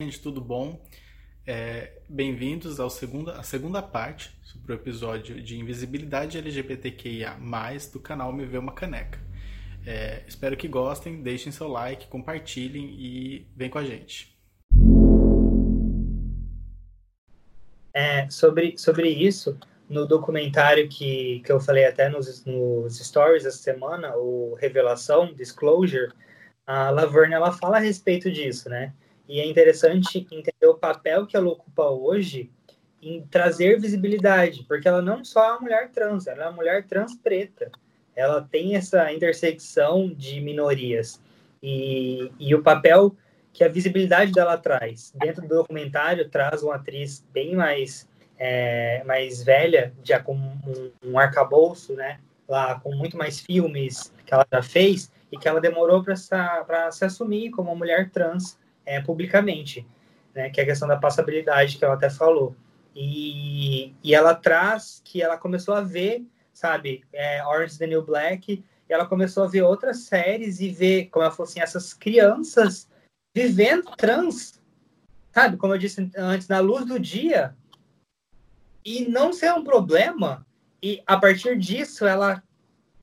gente, tudo bom? É, Bem-vindos à segunda, segunda parte sobre o episódio de invisibilidade LGBTQIA+, do canal Me Vê Uma Caneca. É, espero que gostem, deixem seu like, compartilhem e vem com a gente. É, sobre, sobre isso, no documentário que, que eu falei até nos, nos stories essa semana, o Revelação, Disclosure, a Laverne ela fala a respeito disso, né? E é interessante entender o papel que ela ocupa hoje em trazer visibilidade, porque ela não só é uma mulher trans, ela é uma mulher trans preta. Ela tem essa intersecção de minorias. E, e o papel que a visibilidade dela traz. Dentro do documentário, traz uma atriz bem mais, é, mais velha, já com um, um arcabouço, né? Lá com muito mais filmes que ela já fez e que ela demorou para se assumir como uma mulher trans é, publicamente, né, que é a questão da passabilidade que ela até falou. E, e ela traz que ela começou a ver, sabe, é, Orange is the New Black, e ela começou a ver outras séries e ver, como ela falou assim, essas crianças vivendo trans, sabe, como eu disse antes, na luz do dia, e não ser um problema, e a partir disso ela,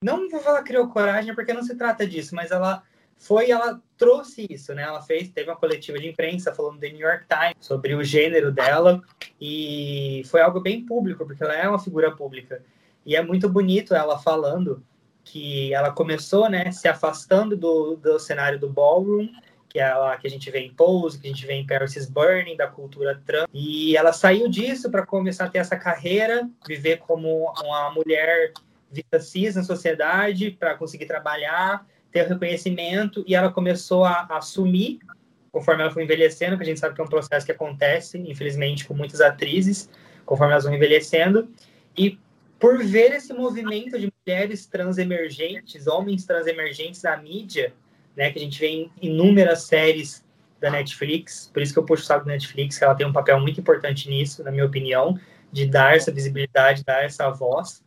não vou falar criou coragem, porque não se trata disso, mas ela foi ela trouxe isso, né? Ela fez, teve uma coletiva de imprensa falando do New York Times sobre o gênero dela e foi algo bem público, porque ela é uma figura pública. E é muito bonito ela falando que ela começou, né, se afastando do, do cenário do ballroom, que é lá que a gente vê em Pose, que a gente vê em Paris is Burning, da cultura trans. E ela saiu disso para começar a ter essa carreira, viver como uma mulher vista cis na sociedade, para conseguir trabalhar ter reconhecimento e ela começou a, a assumir conforme ela foi envelhecendo, que a gente sabe que é um processo que acontece, infelizmente, com muitas atrizes, conforme elas vão envelhecendo, e por ver esse movimento de mulheres trans emergentes, homens trans emergentes na mídia, né, que a gente vê em inúmeras séries da Netflix, por isso que eu puxo o saco da Netflix, que ela tem um papel muito importante nisso, na minha opinião, de dar essa visibilidade, dar essa voz,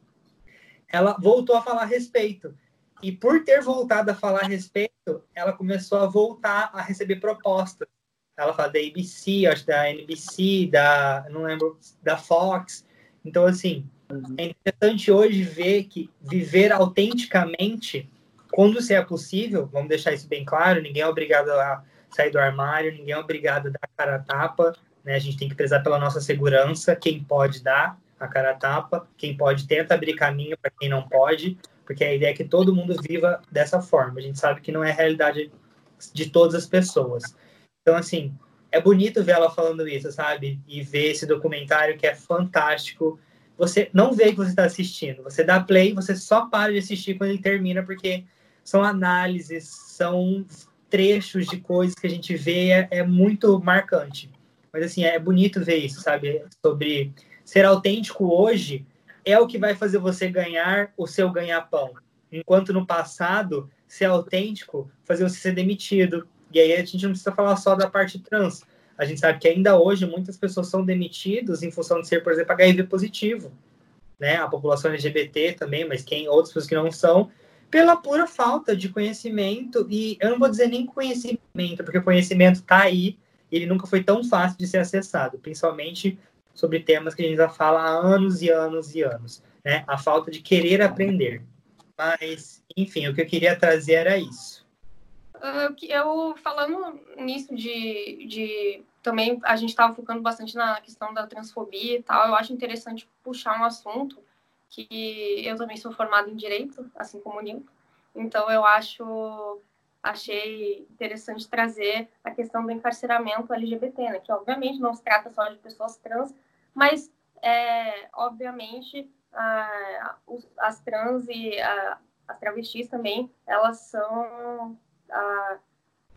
ela voltou a falar a respeito. E por ter voltado a falar a respeito, ela começou a voltar a receber propostas. Ela fala da ABC, acho da NBC, da, não lembro, da Fox. Então, assim, uhum. é interessante hoje ver que viver autenticamente, quando se é possível, vamos deixar isso bem claro, ninguém é obrigado a sair do armário, ninguém é obrigado a dar cara a tapa, né? A gente tem que prezar pela nossa segurança, quem pode dar a cara a tapa, quem pode tenta abrir caminho para quem não pode, porque a ideia é que todo mundo viva dessa forma. A gente sabe que não é a realidade de todas as pessoas. Então, assim, é bonito ver ela falando isso, sabe? E ver esse documentário que é fantástico. Você não vê que você está assistindo, você dá play, você só para de assistir quando ele termina, porque são análises, são trechos de coisas que a gente vê, é, é muito marcante. Mas, assim, é bonito ver isso, sabe? Sobre ser autêntico hoje é o que vai fazer você ganhar o seu ganha-pão. Enquanto no passado, ser autêntico fazia você ser demitido. E aí a gente não precisa falar só da parte trans. A gente sabe que ainda hoje muitas pessoas são demitidas em função de ser, por exemplo, HIV positivo. Né? A população LGBT também, mas quem outras pessoas que não são, pela pura falta de conhecimento. E eu não vou dizer nem conhecimento, porque o conhecimento está aí, ele nunca foi tão fácil de ser acessado, principalmente sobre temas que a gente já fala há anos e anos e anos, né? A falta de querer aprender. Mas, enfim, o que eu queria trazer era isso. Eu, falando nisso de, de também a gente estava focando bastante na questão da transfobia e tal, eu acho interessante puxar um assunto que eu também sou formada em direito, assim como o Nilton. Então eu acho achei interessante trazer a questão do encarceramento LGBT, né? Que obviamente não se trata só de pessoas trans, mas, é, obviamente, a, as trans e a, as travestis também, elas são a,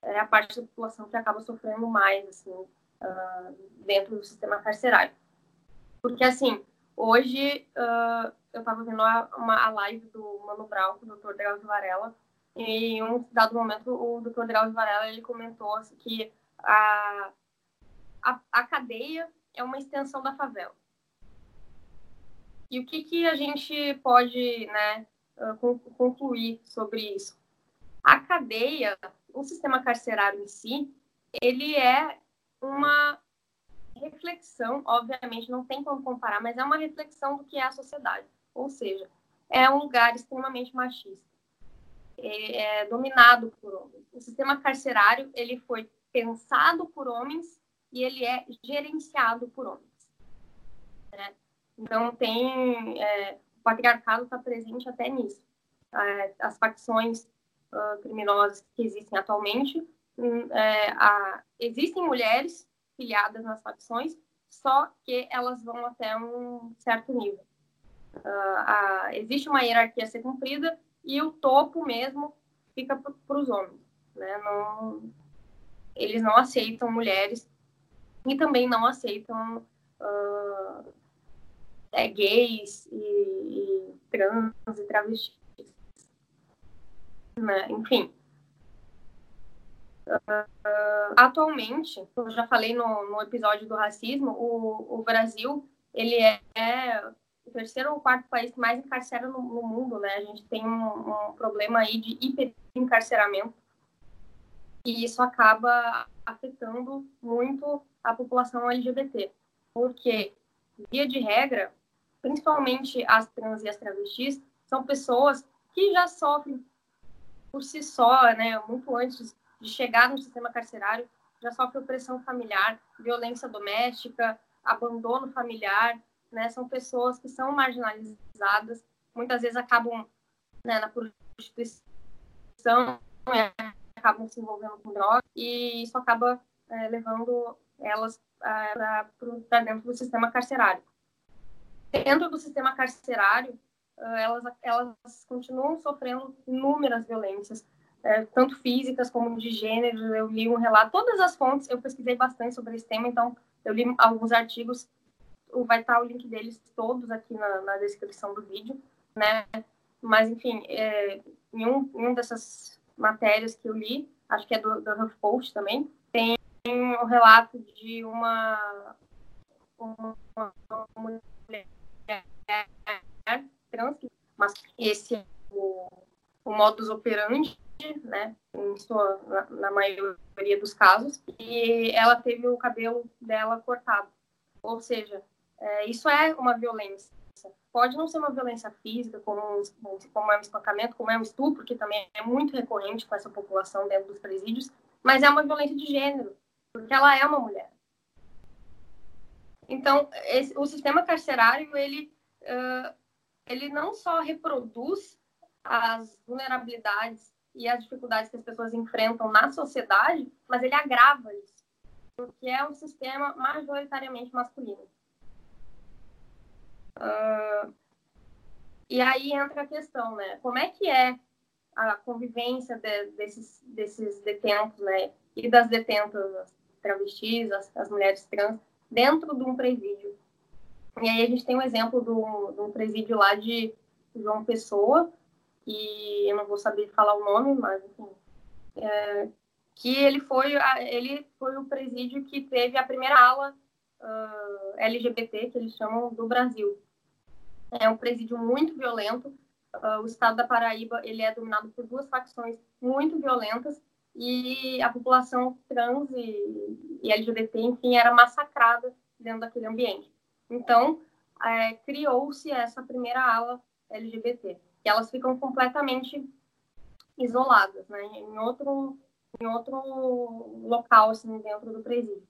é a parte da população que acaba sofrendo mais, assim, uh, dentro do sistema carcerário. Porque, assim, hoje uh, eu estava vendo uma, a live do Mano Brown com o Dr. Drauzio Varela, e em um dado momento o Dr. Drauzio Varela ele comentou assim, que a, a, a cadeia é uma extensão da favela. E o que, que a gente pode né, ah, concluir sobre isso? A cadeia, o sistema carcerário em si, ele é uma reflexão, obviamente não tem como comparar, mas é uma reflexão do que é a sociedade. Ou seja, é um lugar extremamente machista, é, é dominado por homens. O sistema carcerário ele foi pensado por homens e ele é gerenciado por homens. Né? Então tem é, o patriarcado está presente até nisso. É, as facções uh, criminosas que existem atualmente, hum, é, a, existem mulheres filiadas nas facções, só que elas vão até um certo nível. Uh, a, existe uma hierarquia a ser cumprida e o topo mesmo fica para os homens. Né? Não, eles não aceitam mulheres e também não aceitam uh, é, gays e, e, trans e travestis. Né? Enfim. Uh, atualmente, eu já falei no, no episódio do racismo, o, o Brasil ele é, é o terceiro ou quarto país que mais encarcera no, no mundo, né? A gente tem um, um problema aí de hiperencarceramento e isso acaba afetando muito a população LGBT, porque, via de regra, principalmente as trans e as travestis, são pessoas que já sofrem por si só, né, muito antes de chegar no sistema carcerário, já sofrem opressão familiar, violência doméstica, abandono familiar, né, são pessoas que são marginalizadas, muitas vezes acabam né, na prostituição, né, acabam se envolvendo com drogas, e isso acaba é, levando elas é, para dentro do sistema carcerário. Dentro do sistema carcerário, é, elas, elas continuam sofrendo inúmeras violências, é, tanto físicas como de gênero. Eu li um relato, todas as fontes, eu pesquisei bastante sobre esse tema, então eu li alguns artigos, vai estar o link deles todos aqui na, na descrição do vídeo, né? Mas, enfim, é, em, um, em um dessas matérias que eu li, acho que é do, do HuffPost também, tem um relato de uma, uma, uma mulher trans, mas esse é o, o modus operandi, né, em sua, na, na maioria dos casos, e ela teve o cabelo dela cortado. Ou seja, é, isso é uma violência. Pode não ser uma violência física, como, um, como é um espancamento, como é um estupro, que também é muito recorrente com essa população dentro dos presídios, mas é uma violência de gênero, porque ela é uma mulher. Então, esse, o sistema carcerário, ele, uh, ele não só reproduz as vulnerabilidades e as dificuldades que as pessoas enfrentam na sociedade, mas ele agrava isso, porque é um sistema majoritariamente masculino. Uh, e aí entra a questão, né? Como é que é a convivência de, desses, desses detentos, né? E das detentas as travestis, as, as, mulheres trans, dentro de um presídio. E aí a gente tem um exemplo do, de um presídio lá de João Pessoa, e eu não vou saber falar o nome, mas enfim, é, que ele foi, ele foi o presídio que teve a primeira ala uh, LGBT, que eles chamam do Brasil. É um presídio muito violento. Uh, o estado da Paraíba ele é dominado por duas facções muito violentas e a população trans e, e LGBT, enfim, era massacrada dentro daquele ambiente. Então, é, criou-se essa primeira ala LGBT, e elas ficam completamente isoladas, né, em outro, em outro local, assim, dentro do presídio.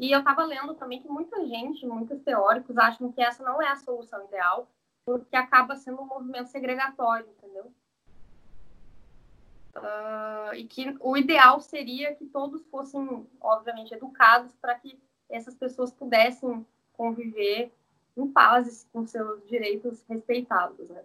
E eu estava lendo também que muita gente, muitos teóricos, acham que essa não é a solução ideal, porque acaba sendo um movimento segregatório, entendeu? Uh, e que o ideal seria que todos fossem, obviamente, educados para que essas pessoas pudessem conviver em paz com seus direitos respeitados, né?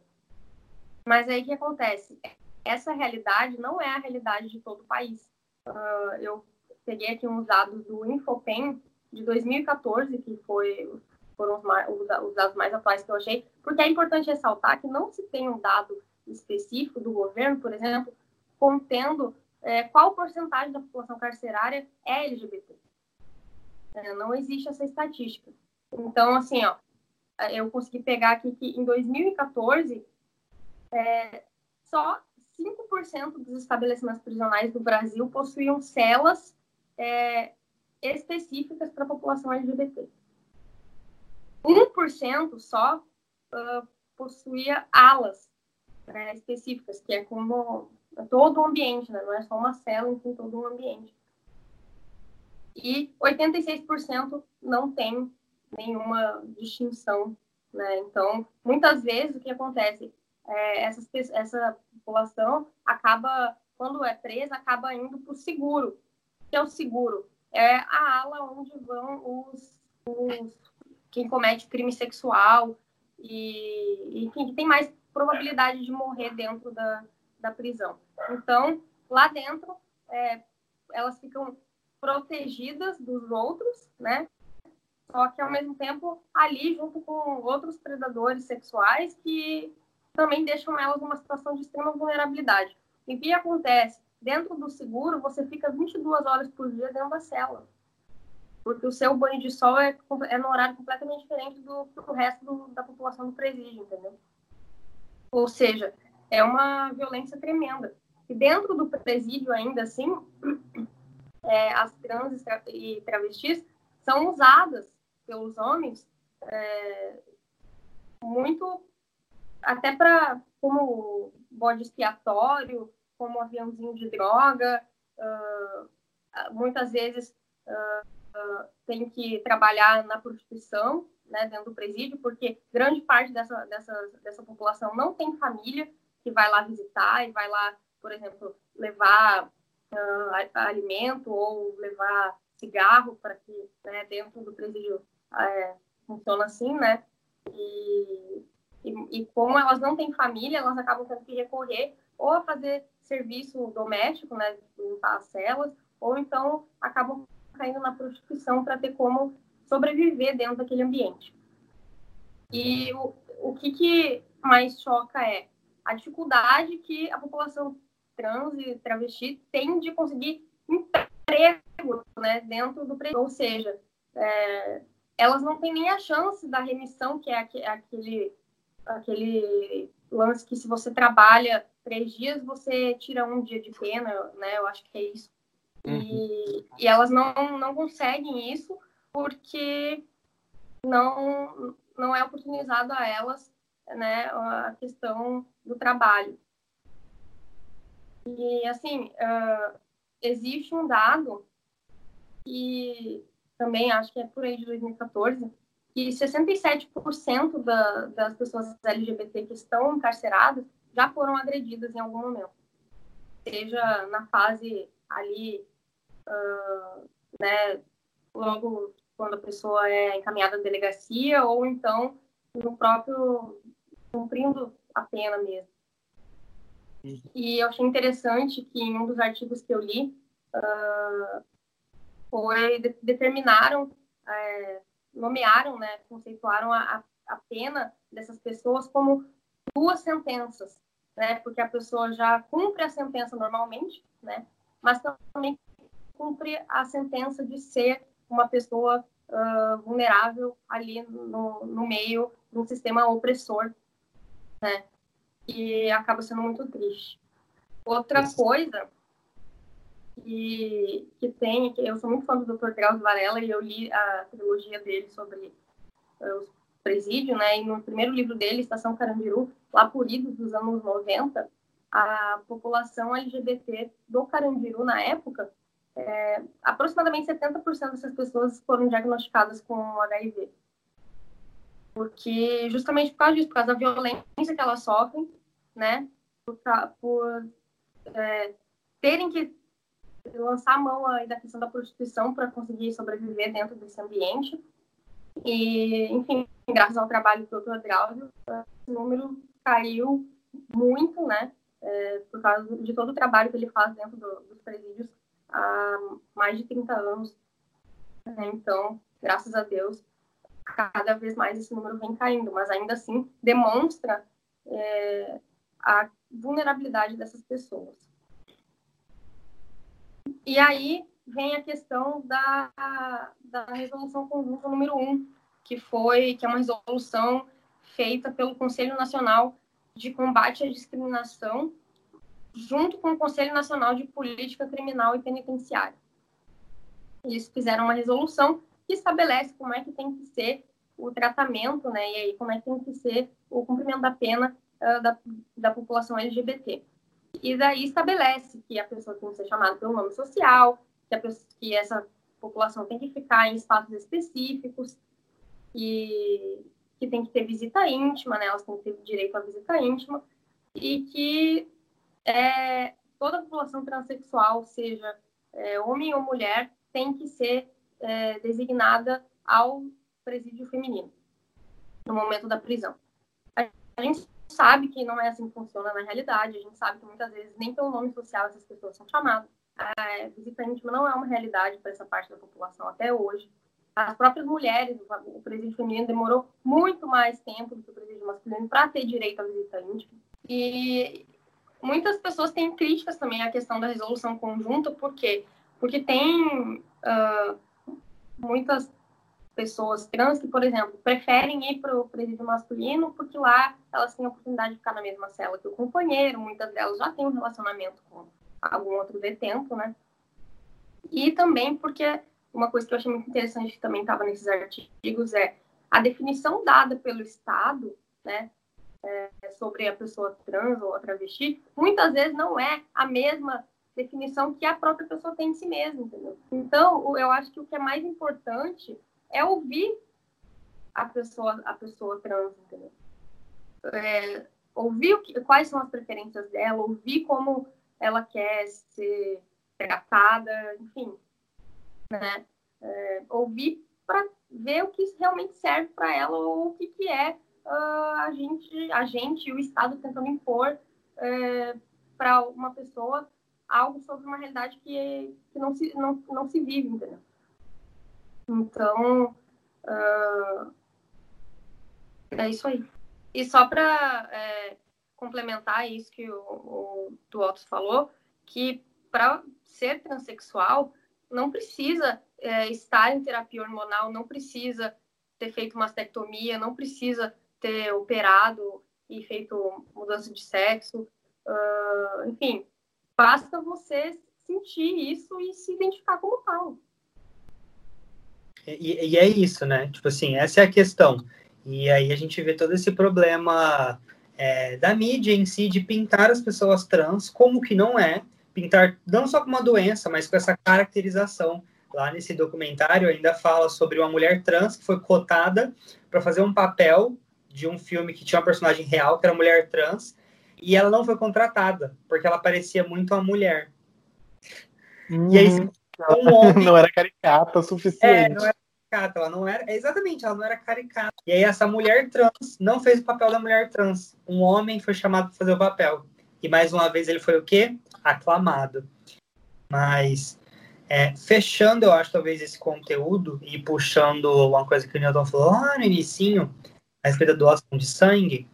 Mas aí o que acontece? Essa realidade não é a realidade de todo o país. Uh, eu peguei aqui uns dados do Infopen de 2014, que foi, foram os, mais, os, dados mais atuais que eu achei, porque é importante ressaltar que não se tem um dado específico do governo, por exemplo, contendo é, qual porcentagem da população carcerária é LGBT. É, não existe essa estatística. Então, assim, ó, eu consegui pegar aqui que em 2014, é, só 5% dos estabelecimentos prisionais do Brasil possuíam celas é, específicas para a população LGBT. 1% só uh, possuía alas né, específicas, que é como todo o ambiente, né? não é só uma célula, enfim, todo o ambiente. E 86% não tem nenhuma distinção. Né? Então, muitas vezes o que acontece é essa, essa população acaba, quando é presa, acaba indo para o seguro. Que é o seguro? É a ala onde vão os, os quem comete crime sexual e, enfim, que tem mais probabilidade de morrer dentro da, da prisão. Então, lá dentro, é, elas ficam protegidas dos outros, né? Só que, ao mesmo tempo, ali, junto com outros predadores sexuais que também deixam elas numa situação de extrema vulnerabilidade. E o que acontece? Dentro do seguro, você fica 22 horas por dia dentro da cela porque o seu banho de sol é, é no horário completamente diferente do, do resto do, da população do presídio, entendeu? Ou seja, é uma violência tremenda. E dentro do presídio, ainda assim, é, as trans e travestis são usadas pelos homens é, muito até para como bode expiatório, como aviãozinho de droga, uh, muitas vezes uh, tem que trabalhar na prostituição, né, dentro do presídio, porque grande parte dessa, dessa, dessa população não tem família que vai lá visitar e vai lá, por exemplo, levar uh, alimento ou levar cigarro para que né, dentro do presídio é, funciona assim, né? E, e, e, como elas não têm família, elas acabam tendo que recorrer ou a fazer serviço doméstico, né, limpar as celas, ou então acabam caindo na prostituição para ter como sobreviver dentro daquele ambiente. E o, o que, que mais choca é a dificuldade que a população trans e travesti tem de conseguir emprego né, dentro do presídio. Ou seja, é, elas não têm nem a chance da remissão, que é aquele, aquele lance que se você trabalha três dias, você tira um dia de pena, né? Eu acho que é isso. Uhum. E, e elas não, não conseguem isso porque não, não é oportunizado a elas né, a questão do trabalho. E, assim, uh, existe um dado que também acho que é por aí de 2014, que 67% da, das pessoas LGBT que estão encarceradas já foram agredidas em algum momento. Seja na fase ali uh, né, logo quando a pessoa é encaminhada à delegacia ou então no próprio cumprindo a pena mesmo. E eu achei interessante que em um dos artigos que eu li uh, foi de, determinaram, é, nomearam, né, conceituaram a, a pena dessas pessoas como duas sentenças, né, porque a pessoa já cumpre a sentença normalmente, né, mas também cumpre a sentença de ser uma pessoa uh, vulnerável ali no, no meio de um sistema opressor, né? E acaba sendo muito triste. Outra coisa que, que tem, que eu sou muito fã do Dr. Drauzio Varela e eu li a trilogia dele sobre uh, os presídios, né? E no primeiro livro dele, Estação Carandiru, lá por idos dos anos 90, a população LGBT do Carandiru, na época, é, aproximadamente 70% dessas pessoas foram diagnosticadas com HIV. Porque, justamente por causa disso, por causa da violência que elas sofrem, né? Por, por é, terem que lançar a mão aí da questão da prostituição para conseguir sobreviver dentro desse ambiente. E, enfim, graças ao trabalho do Dr. Drauzio, esse número caiu muito, né? É, por causa de todo o trabalho que ele faz dentro do, dos presídios há mais de 30 anos. Né? Então, graças a Deus, cada vez mais esse número vem caindo, mas ainda assim demonstra é, a vulnerabilidade dessas pessoas. E aí vem a questão da, da resolução conjunta número 1, que foi que é uma resolução feita pelo Conselho Nacional de Combate à Discriminação junto com o Conselho Nacional de Política Criminal e Penitenciária. eles fizeram uma resolução que estabelece como é que tem que ser o tratamento, né, e aí como é que tem que ser o cumprimento da pena uh, da, da população LGBT. E daí estabelece que a pessoa tem que ser chamada pelo nome social, que, pessoa, que essa população tem que ficar em espaços específicos, e que tem que ter visita íntima, né, elas têm que ter direito à visita íntima, e que é, toda a população transexual, seja é, homem ou mulher, tem que ser é, designada ao presídio feminino no momento da prisão. A gente sabe que não é assim que funciona na realidade, a gente sabe que muitas vezes nem pelo nome social essas pessoas são chamadas. A visita íntima não é uma realidade para essa parte da população até hoje. As próprias mulheres, o presídio feminino demorou muito mais tempo do que o presídio masculino para ter direito à visita íntima. E muitas pessoas têm críticas também à questão da resolução conjunta, por quê? Porque tem uh, muitas pessoas trans que, por exemplo, preferem ir para o presídio masculino porque lá elas têm a oportunidade de ficar na mesma cela que o companheiro, muitas delas já têm um relacionamento com algum outro detento, né? E também porque uma coisa que eu achei muito interessante que também estava nesses artigos é a definição dada pelo Estado, né, é, sobre a pessoa trans ou a travesti, muitas vezes não é a mesma definição que a própria pessoa tem de si mesma, entendeu? Então, eu acho que o que é mais importante é ouvir a pessoa, a pessoa trans, entendeu? É, ouvir que, quais são as preferências dela, ouvir como ela quer ser tratada, enfim, né? É, ouvir para ver o que realmente serve para ela ou o que, que é uh, a gente, a gente o Estado tentando impor é, para uma pessoa algo sobre uma realidade que, que não, se, não, não se vive, entendeu? Então, uh, é isso aí. E só para é, complementar isso que o, o falou, que para ser transexual não precisa é, estar em terapia hormonal, não precisa ter feito mastectomia, não precisa ter operado e feito mudança de sexo, uh, enfim, basta você sentir isso e se identificar como tal. E, e, é isso, né? Tipo assim, essa é a questão. E aí a gente vê todo esse problema é, da mídia em si de pintar as pessoas trans como que não é, pintar não só com uma doença, mas com essa caracterização. Lá nesse documentário ainda fala sobre uma mulher trans que foi cotada para fazer um papel de um filme que tinha uma personagem real, que era mulher trans, e ela não foi contratada, porque ela parecia muito uma mulher. Hum, e aí, um homem... não era caricata o suficiente. É, não era caricata, ela não era. Exatamente, ela não era caricata. E aí, essa mulher trans não fez o papel da mulher trans. Um homem foi chamado para fazer o papel. E mais uma vez ele foi o quê? Aclamado. Mas, é, fechando, eu acho, talvez, esse conteúdo e puxando uma coisa que o Newton falou lá no início, a respeito da doação de sangue,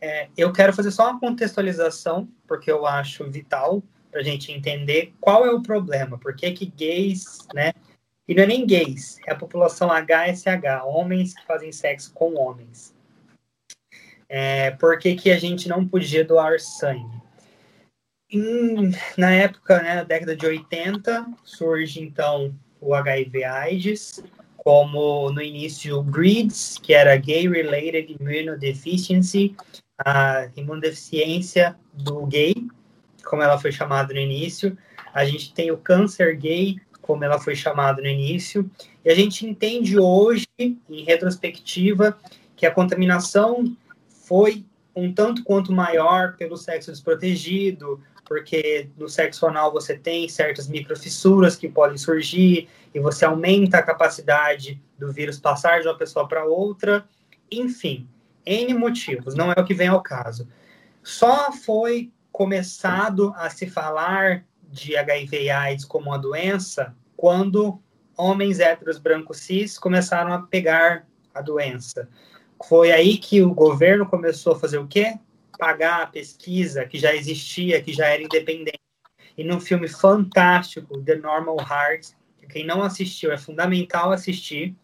é, eu quero fazer só uma contextualização, porque eu acho vital para a gente entender qual é o problema, por que que gays, né, e não é nem gays, é a população HSH, homens que fazem sexo com homens. É, por que, que a gente não podia doar sangue? Em, na época, né, na década de 80, surge então o HIV AIDS, como no início GRIDS, que era Gay Related Immunodeficiency, a imunodeficiência do gay, como ela foi chamada no início. A gente tem o câncer gay, como ela foi chamada no início. E a gente entende hoje, em retrospectiva, que a contaminação foi um tanto quanto maior pelo sexo desprotegido, porque no sexo anal você tem certas microfissuras que podem surgir e você aumenta a capacidade do vírus passar de uma pessoa para outra. Enfim, N motivos, não é o que vem ao caso. Só foi começado a se falar de HIV e AIDS como uma doença quando homens héteros brancos cis começaram a pegar a doença. Foi aí que o governo começou a fazer o quê? Pagar a pesquisa que já existia, que já era independente. E num filme fantástico, The Normal Heart, que quem não assistiu é fundamental assistir,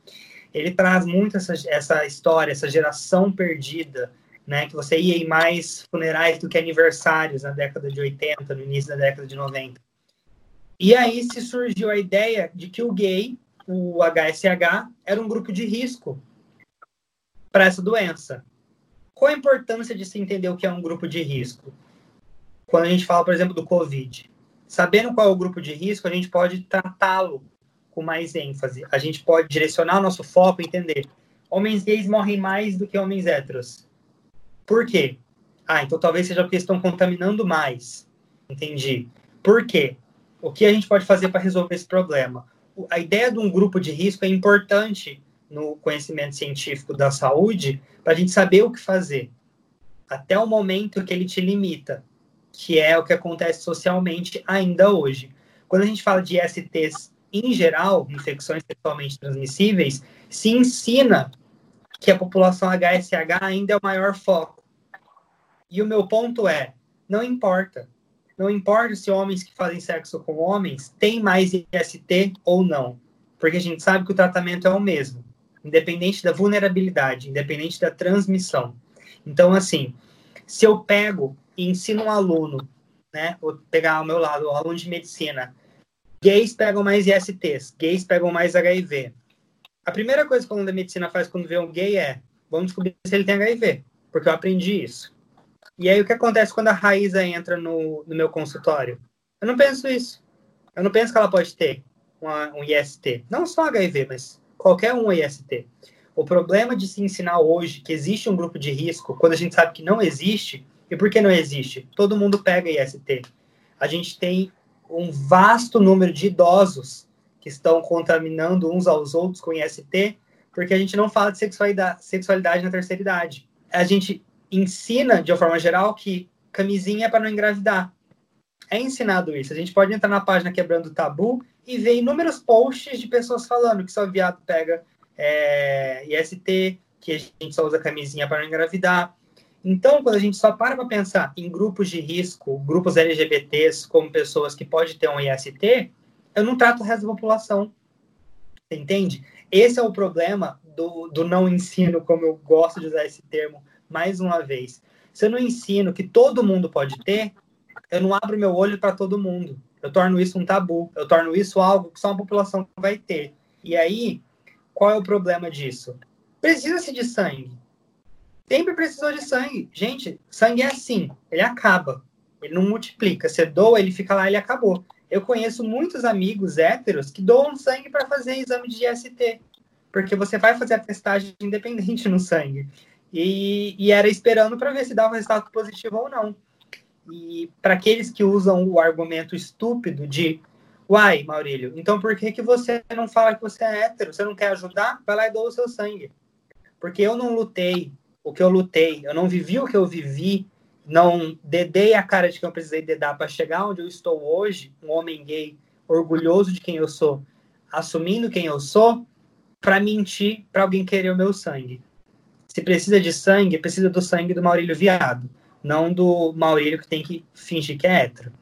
ele traz muito essa, essa história, essa geração perdida, né? Que você ia em mais funerais do que aniversários na década de 80, no início da década de 90. E aí se surgiu a ideia de que o gay, o HSH, era um grupo de risco para essa doença. Qual a importância de se entender o que é um grupo de risco? Quando a gente fala, por exemplo, do Covid. Sabendo qual é o grupo de risco, a gente pode tratá-lo com mais ênfase. A gente pode direcionar o nosso foco e entender. Homens gays morrem mais do que homens héteros. Por quê? Ah, então talvez seja porque estão contaminando mais. Entendi. Por quê? O que a gente pode fazer para resolver esse problema? A ideia de um grupo de risco é importante no conhecimento científico da saúde para a gente saber o que fazer. Até o momento que ele te limita, que é o que acontece socialmente ainda hoje. Quando a gente fala de STs em geral, infecções sexualmente transmissíveis, se ensina que a população HSH ainda é o maior foco. E o meu ponto é, não importa. Não importa se homens que fazem sexo com homens têm mais IST ou não, porque a gente sabe que o tratamento é o mesmo, independente da vulnerabilidade, independente da transmissão. Então, assim, se eu pego e ensino um aluno, né, vou pegar ao meu lado, o aluno de medicina, gays pegam mais ISTs, gays pegam mais HIV. A primeira coisa que o aluno da medicina faz quando vê um gay é, vamos descobrir se ele tem HIV, porque eu aprendi isso. E aí o que acontece quando a Raíza entra no, no meu consultório? Eu não penso isso. Eu não penso que ela pode ter uma, um IST. Não só HIV, mas qualquer um IST. O problema de se ensinar hoje que existe um grupo de risco, quando a gente sabe que não existe, e por que não existe? Todo mundo pega IST. A gente tem um vasto número de idosos que estão contaminando uns aos outros com IST, porque a gente não fala de sexualidade, sexualidade na terceira idade. A gente ensina, de uma forma geral, que camisinha é para não engravidar. É ensinado isso. A gente pode entrar na página Quebrando Tabu e ver inúmeros posts de pessoas falando que só viado pega é, IST, que a gente só usa camisinha para não engravidar. Então, quando a gente só para para pensar em grupos de risco, grupos LGBTs como pessoas que podem ter um IST, eu não trato o resto da população. Você entende? Esse é o problema do, do não ensino, como eu gosto de usar esse termo, mais uma vez. Se eu não ensino que todo mundo pode ter, eu não abro meu olho para todo mundo. Eu torno isso um tabu. Eu torno isso algo que só uma população vai ter. E aí, qual é o problema disso? Precisa-se de sangue. Sempre precisou de sangue. Gente, sangue é assim, ele acaba. Ele não multiplica. Você doa, ele fica lá, ele acabou. Eu conheço muitos amigos héteros que doam sangue para fazer exame de IST. Porque você vai fazer a testagem independente no sangue. E, e era esperando para ver se dava resultado positivo ou não. E para aqueles que usam o argumento estúpido de Uai, Maurílio, então por que, que você não fala que você é hétero? Você não quer ajudar? Vai lá e doa o seu sangue. Porque eu não lutei o que eu lutei, eu não vivi o que eu vivi, não dedei a cara de que eu precisei dedar para chegar onde eu estou hoje, um homem gay, orgulhoso de quem eu sou, assumindo quem eu sou, para mentir para alguém querer o meu sangue. Se precisa de sangue, precisa do sangue do Maurílio viado, não do Maurílio que tem que fingir que é hétero,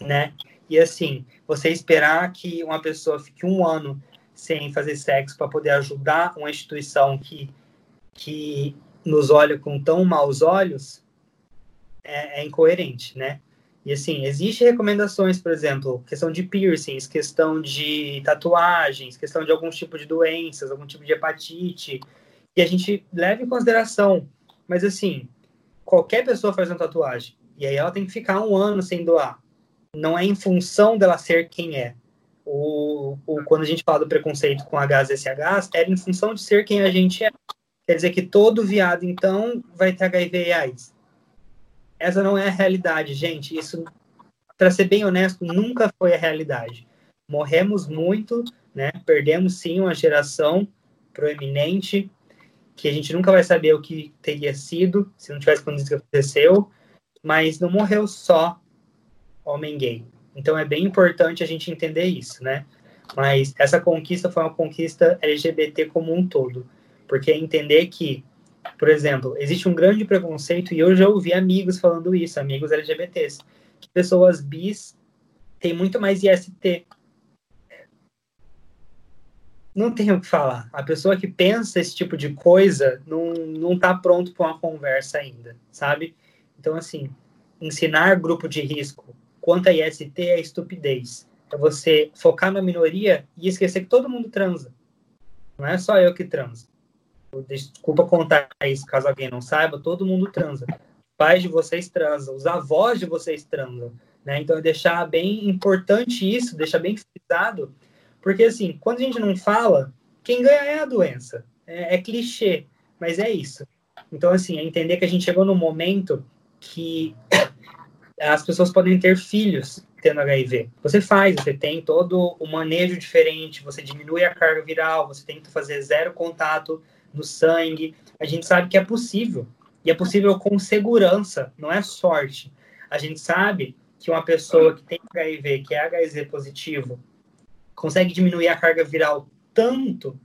né? E assim, você esperar que uma pessoa fique um ano sem fazer sexo para poder ajudar uma instituição que, que nos olha com tão maus olhos é, é incoerente, né? E assim, existem recomendações, por exemplo, questão de piercings, questão de tatuagens, questão de algum tipo de doenças, algum tipo de hepatite, que a gente leva em consideração. Mas assim, qualquer pessoa faz uma tatuagem e aí ela tem que ficar um ano sem doar. Não é em função dela ser quem é. O, o, quando a gente fala do preconceito com HSH, é em função de ser quem a gente é. Quer dizer que todo viado, então, vai ter HIV e AIDS. Essa não é a realidade, gente. Isso, para ser bem honesto, nunca foi a realidade. Morremos muito, né? Perdemos sim uma geração proeminente, que a gente nunca vai saber o que teria sido se não tivesse acontecido o que aconteceu, mas não morreu só homem gay. Então é bem importante a gente entender isso, né? Mas essa conquista foi uma conquista LGBT como um todo, porque entender que, por exemplo, existe um grande preconceito e eu já ouvi amigos falando isso, amigos LGBTs, que pessoas bis têm muito mais IST não tem o que falar. A pessoa que pensa esse tipo de coisa não, não tá pronto para uma conversa ainda, sabe? Então, assim, ensinar grupo de risco quanto a IST é estupidez. é você focar na minoria e esquecer que todo mundo transa. Não é só eu que transo. Desculpa contar isso, caso alguém não saiba, todo mundo transa. Pais de vocês transam, os avós de vocês transam. Né? Então, é deixar bem importante isso, deixar bem frisado, porque assim, quando a gente não fala, quem ganha é a doença. É, é clichê, mas é isso. Então, assim, é entender que a gente chegou no momento que as pessoas podem ter filhos tendo HIV. Você faz, você tem todo o manejo diferente, você diminui a carga viral, você tenta fazer zero contato no sangue. A gente sabe que é possível. E é possível com segurança, não é sorte. A gente sabe que uma pessoa que tem HIV, que é HIV positivo, consegue diminuir a carga viral tanto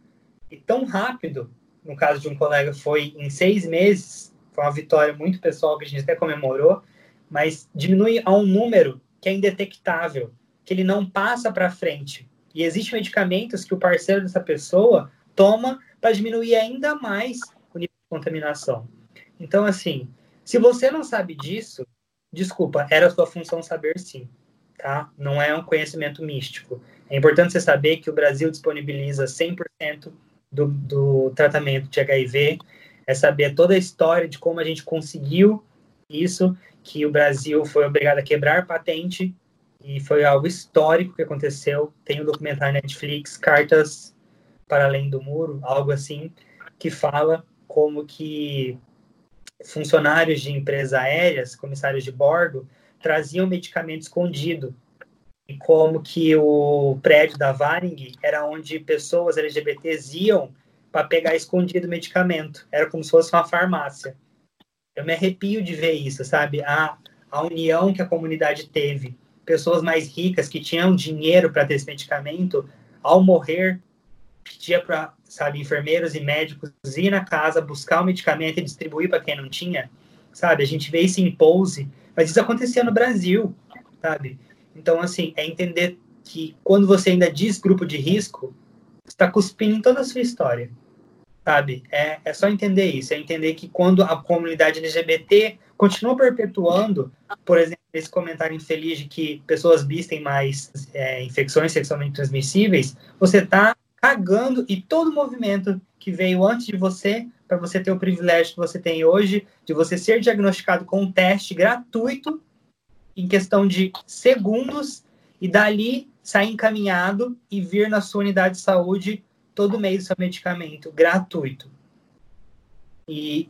e tão rápido. No caso de um colega, foi em seis meses. Foi uma vitória muito pessoal que a gente até comemorou. Mas diminui a um número que é indetectável, que ele não passa para frente. E existem medicamentos que o parceiro dessa pessoa toma para diminuir ainda mais o nível de contaminação. Então, assim, se você não sabe disso, desculpa, era sua função saber sim, tá? Não é um conhecimento místico. É importante você saber que o Brasil disponibiliza 100% do, do tratamento de HIV, é saber toda a história de como a gente conseguiu isso que o Brasil foi obrigado a quebrar patente e foi algo histórico que aconteceu. Tem um documentário Netflix, Cartas para Além do Muro, algo assim, que fala como que funcionários de empresas aéreas, comissários de bordo, traziam medicamento escondido e como que o prédio da Varing era onde pessoas LGBTs iam para pegar escondido medicamento. Era como se fosse uma farmácia eu me arrepio de ver isso, sabe? A, a união que a comunidade teve. Pessoas mais ricas que tinham dinheiro para ter esse medicamento, ao morrer, pedia para, sabe, enfermeiros e médicos ir na casa, buscar o medicamento e distribuir para quem não tinha, sabe? A gente vê isso em pose, mas isso acontecia no Brasil, sabe? Então, assim, é entender que quando você ainda diz grupo de risco, está cuspindo em toda a sua história sabe? É, é só entender isso, é entender que quando a comunidade LGBT continua perpetuando, por exemplo, esse comentário infeliz de que pessoas bis têm mais é, infecções sexualmente transmissíveis, você está cagando e todo movimento que veio antes de você, para você ter o privilégio que você tem hoje, de você ser diagnosticado com um teste gratuito, em questão de segundos, e dali sair encaminhado e vir na sua unidade de saúde todo mês seu medicamento gratuito. E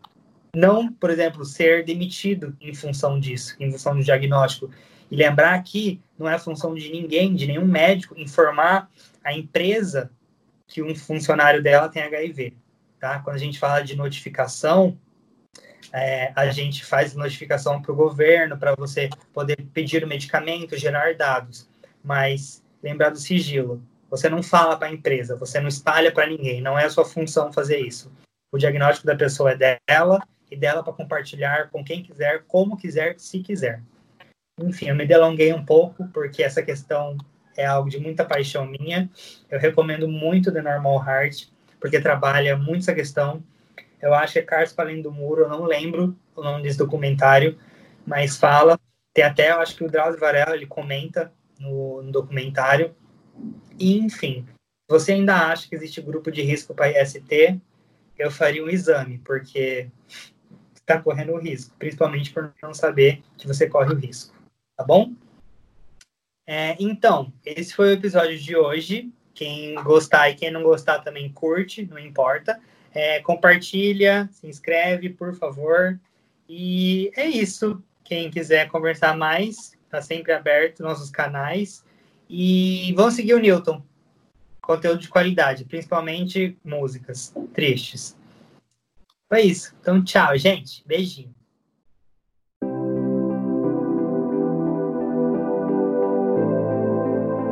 não, por exemplo, ser demitido em função disso, em função do diagnóstico. E lembrar que não é função de ninguém, de nenhum médico, informar a empresa que um funcionário dela tem HIV. Tá? Quando a gente fala de notificação, é, a gente faz notificação para o governo, para você poder pedir o medicamento, gerar dados. Mas lembrar do sigilo. Você não fala para a empresa, você não espalha para ninguém, não é a sua função fazer isso. O diagnóstico da pessoa é dela e dela para compartilhar com quem quiser, como quiser, se quiser. Enfim, eu me delonguei um pouco porque essa questão é algo de muita paixão minha. Eu recomendo muito The Normal Heart porque trabalha muito essa questão. Eu acho que é Carlos Além do Muro, eu não lembro o nome desse documentário, mas fala. Tem até, eu acho que o Drauzio Varela, ele comenta no, no documentário e, enfim, você ainda acha que existe grupo de risco para IST, eu faria um exame, porque está correndo o risco, principalmente por não saber que você corre o risco, tá bom? É, então, esse foi o episódio de hoje. Quem gostar e quem não gostar também curte, não importa. É, compartilha, se inscreve, por favor. E é isso. Quem quiser conversar mais, está sempre aberto nossos canais. E vão seguir o Newton. Conteúdo de qualidade, principalmente músicas tristes. Foi isso. Então, tchau, gente. Beijinho.